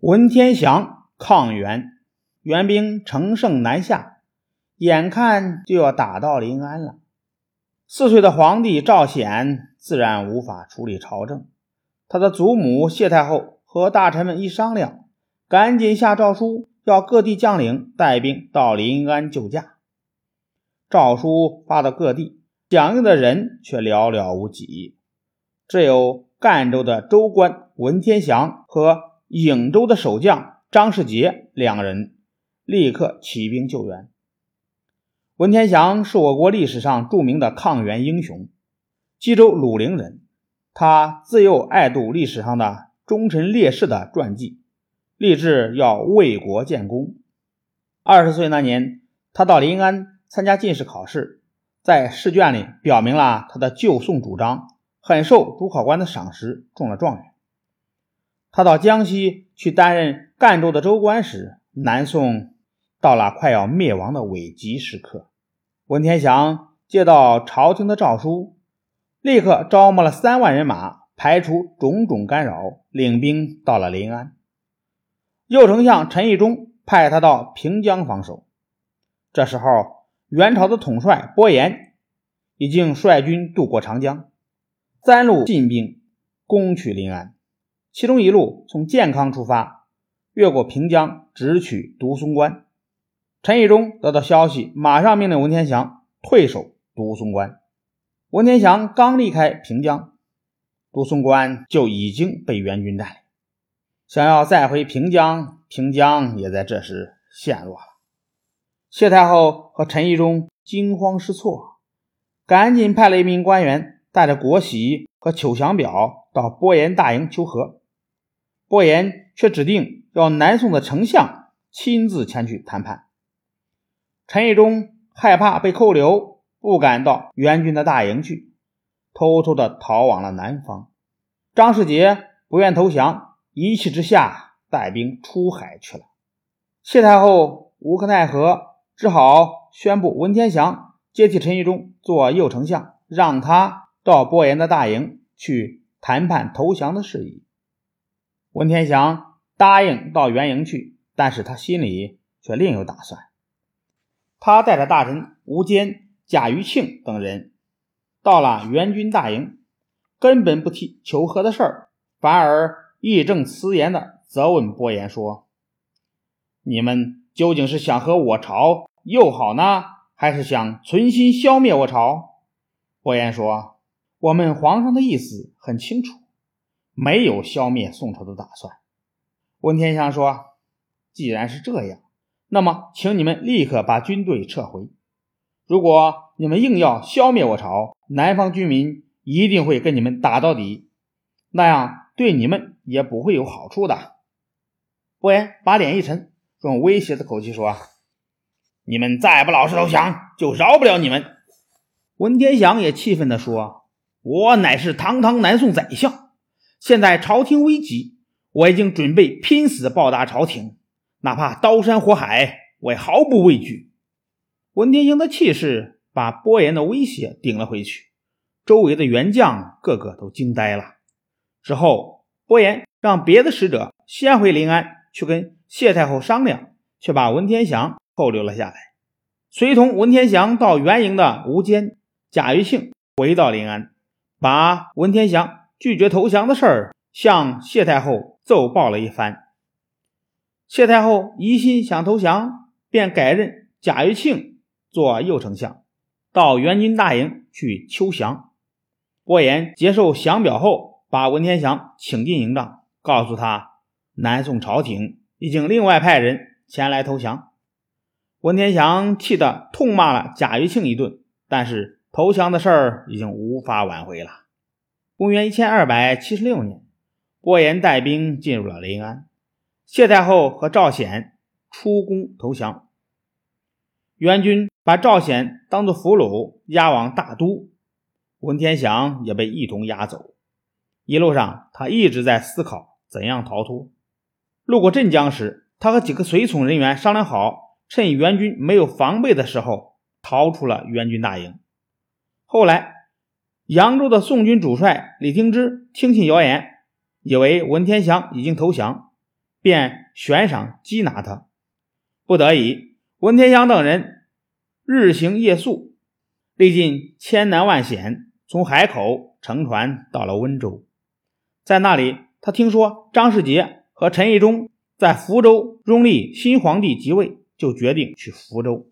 文天祥抗元，元兵乘胜南下，眼看就要打到临安了。四岁的皇帝赵显自然无法处理朝政，他的祖母谢太后和大臣们一商量，赶紧下诏书，要各地将领带兵到临安救驾。诏书发到各地，响应的人却寥寥无几，只有赣州的州官文天祥和。颍州的守将张世杰两人立刻起兵救援。文天祥是我国历史上著名的抗元英雄，冀州鲁陵人。他自幼爱读历史上的忠臣烈士的传记，立志要为国建功。二十岁那年，他到临安参加进士考试，在试卷里表明了他的救宋主张，很受主考官的赏识，中了状元。他到江西去担任赣州的州官时，南宋到了快要灭亡的危急时刻。文天祥接到朝廷的诏书，立刻招募了三万人马，排除种种干扰，领兵到了临安。右丞相陈义忠派他到平江防守。这时候，元朝的统帅伯颜已经率军渡过长江，三路进兵攻取临安。其中一路从建康出发，越过平江，直取独松关。陈义忠得到消息，马上命令文天祥退守独松关。文天祥刚离开平江，独松关就已经被元军占领。想要再回平江，平江也在这时陷落了。谢太后和陈义忠惊慌失措，赶紧派了一名官员带着国玺和求降表到波颜大营求和。伯颜却指定要南宋的丞相亲自前去谈判。陈义忠害怕被扣留，不敢到元军的大营去，偷偷的逃往了南方。张世杰不愿投降，一气之下带兵出海去了。谢太后无可奈何，只好宣布文天祥接替陈义忠做右丞相，让他到伯颜的大营去谈判投降的事宜。文天祥答应到元营去，但是他心里却另有打算。他带着大臣吴坚、贾余庆等人到了元军大营，根本不提求和的事儿，反而义正辞严地责问伯颜说：“你们究竟是想和我朝友好呢，还是想存心消灭我朝？”伯颜说：“我们皇上的意思很清楚。”没有消灭宋朝的打算。文天祥说：“既然是这样，那么请你们立刻把军队撤回。如果你们硬要消灭我朝，南方军民一定会跟你们打到底，那样对你们也不会有好处的。”伯颜把脸一沉，用威胁的口气说：“你们再不老实投降，就饶不了你们。”文天祥也气愤地说：“我乃是堂堂南宋宰相。”现在朝廷危急，我已经准备拼死报答朝廷，哪怕刀山火海，我也毫不畏惧。文天祥的气势把伯颜的威胁顶了回去，周围的元将个个都惊呆了。之后，伯颜让别的使者先回临安去跟谢太后商量，却把文天祥扣留了下来。随同文天祥到元营的吴坚、贾余庆回到临安，把文天祥。拒绝投降的事儿向谢太后奏报了一番。谢太后疑心想投降，便改任贾余庆做右丞相，到元军大营去求降。伯颜接受降表后，把文天祥请进营帐，告诉他南宋朝廷已经另外派人前来投降。文天祥气得痛骂了贾余庆一顿，但是投降的事儿已经无法挽回了。公元一千二百七十六年，伯颜带兵进入了临安，谢太后和赵显出宫投降。元军把赵显当作俘虏押往大都，文天祥也被一同押走。一路上，他一直在思考怎样逃脱。路过镇江时，他和几个随从人员商量好，趁元军没有防备的时候逃出了元军大营。后来。扬州的宋军主帅李听之听信谣言，以为文天祥已经投降，便悬赏缉拿他。不得已，文天祥等人日行夜宿，历尽千难万险，从海口乘船到了温州。在那里，他听说张世杰和陈义忠在福州拥立新皇帝即位，就决定去福州。